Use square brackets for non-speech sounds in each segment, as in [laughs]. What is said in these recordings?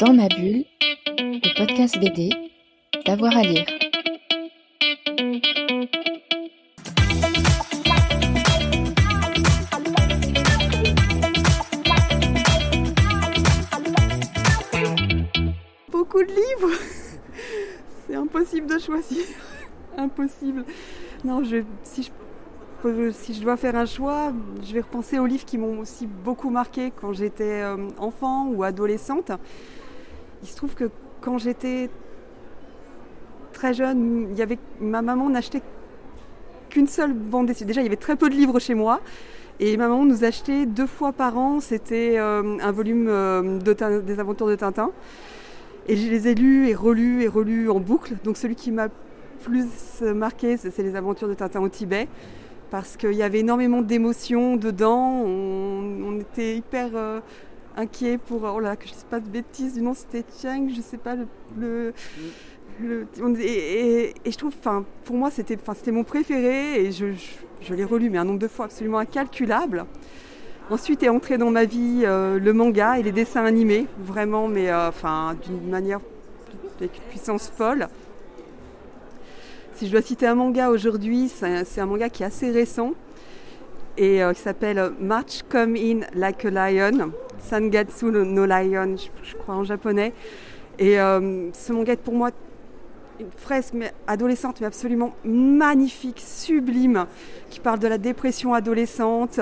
Dans ma bulle, le podcast BD, d'avoir à lire. Beaucoup de livres [laughs] C'est impossible de choisir. [laughs] Impossible. Non, je, si, je, si je dois faire un choix, je vais repenser aux livres qui m'ont aussi beaucoup marqué quand j'étais euh, enfant ou adolescente. Il se trouve que quand j'étais très jeune, il y avait, ma maman n'achetait qu'une seule bande dessinée. Déjà, il y avait très peu de livres chez moi. Et ma maman nous achetait deux fois par an, c'était euh, un volume euh, des aventures de Tintin. Et je les ai lus et relus et relus en boucle. Donc celui qui m'a plus marqué, c'est les aventures de Tintin au Tibet. Parce qu'il y avait énormément d'émotions dedans. On, on était hyper euh, inquiets pour... Oh là, que je ne dise pas de bêtises, du nom c'était Chang, je ne sais pas le... le- et, je trouve, pour moi, c'était mon préféré et je, je, l'ai relu, mais un nombre de fois absolument incalculable. Ensuite est entré dans ma vie euh, le manga et les dessins animés, vraiment, mais euh, d'une manière avec une puissance folle. Si je dois citer un manga aujourd'hui, c'est un, c'est un manga qui est assez récent et euh, qui s'appelle March Come In Like a Lion, Sangatsu no, Lion, je, crois en japonais. Et euh, ce manga est pour moi une fresque mais adolescente, mais absolument magnifique, sublime, qui parle de la dépression adolescente,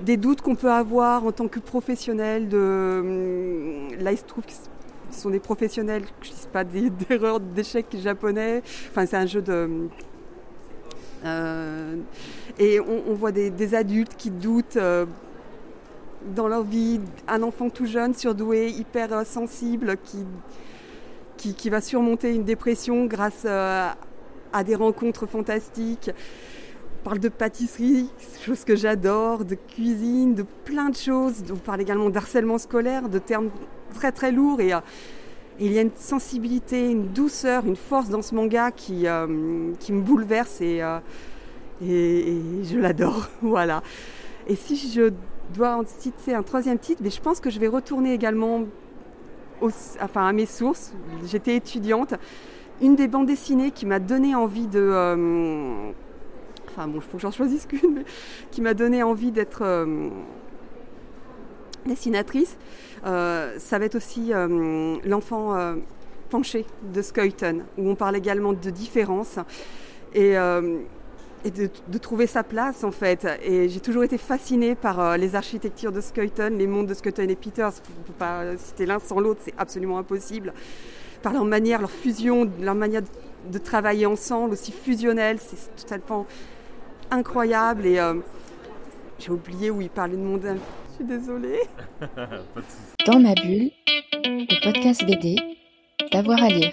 des doutes qu'on peut avoir en tant que professionnel. Hum, Là, il se trouve que ce sont des professionnels, je ne dis pas [laughs] d'erreurs, d'échecs japonais. Enfin, c'est un jeu de. Euh, et on, voit des, des adultes qui doutent euh, dans leur vie, un enfant tout jeune, surdoué, hyper euh, sensible, qui, qui, qui va surmonter une dépression grâce euh, à des rencontres fantastiques. On parle de pâtisserie, chose que j'adore, de cuisine, de plein de choses. On parle également d'harcèlement scolaire, de termes très très lourds. Et, euh, il y a une sensibilité, une douceur, une force dans ce manga qui, qui me bouleverse et, et, et je l'adore. [laughs] voilà. Et si je dois en citer un troisième titre, mais je pense que je vais retourner également enfin, à mes sources. J'étais étudiante. Une des bandes dessinées qui m'a donné envie de. euh, enfin bon, il faut que j'en choisisse [laughs] qu'une, mais qui m'a donné envie d'être euh, dessinatrice. Euh, ça va être aussi L'enfant penché de Skuyton, où on parle également de différence. Et. Euh, et de, de trouver sa place en fait. Et j'ai toujours été fascinée par euh, les architectures de Skuyton, les mondes de Skuyton et Peters. On ne peut pas citer l'un sans l'autre, c'est absolument impossible. Par leur manière, leur fusion, leur manière de, de travailler ensemble, aussi fusionnelle, c'est totalement incroyable. Et euh, j'ai oublié où ils parlaient de mondain. Je suis désolée. [laughs] Dans ma bulle, le podcast BD, d'avoir à lire.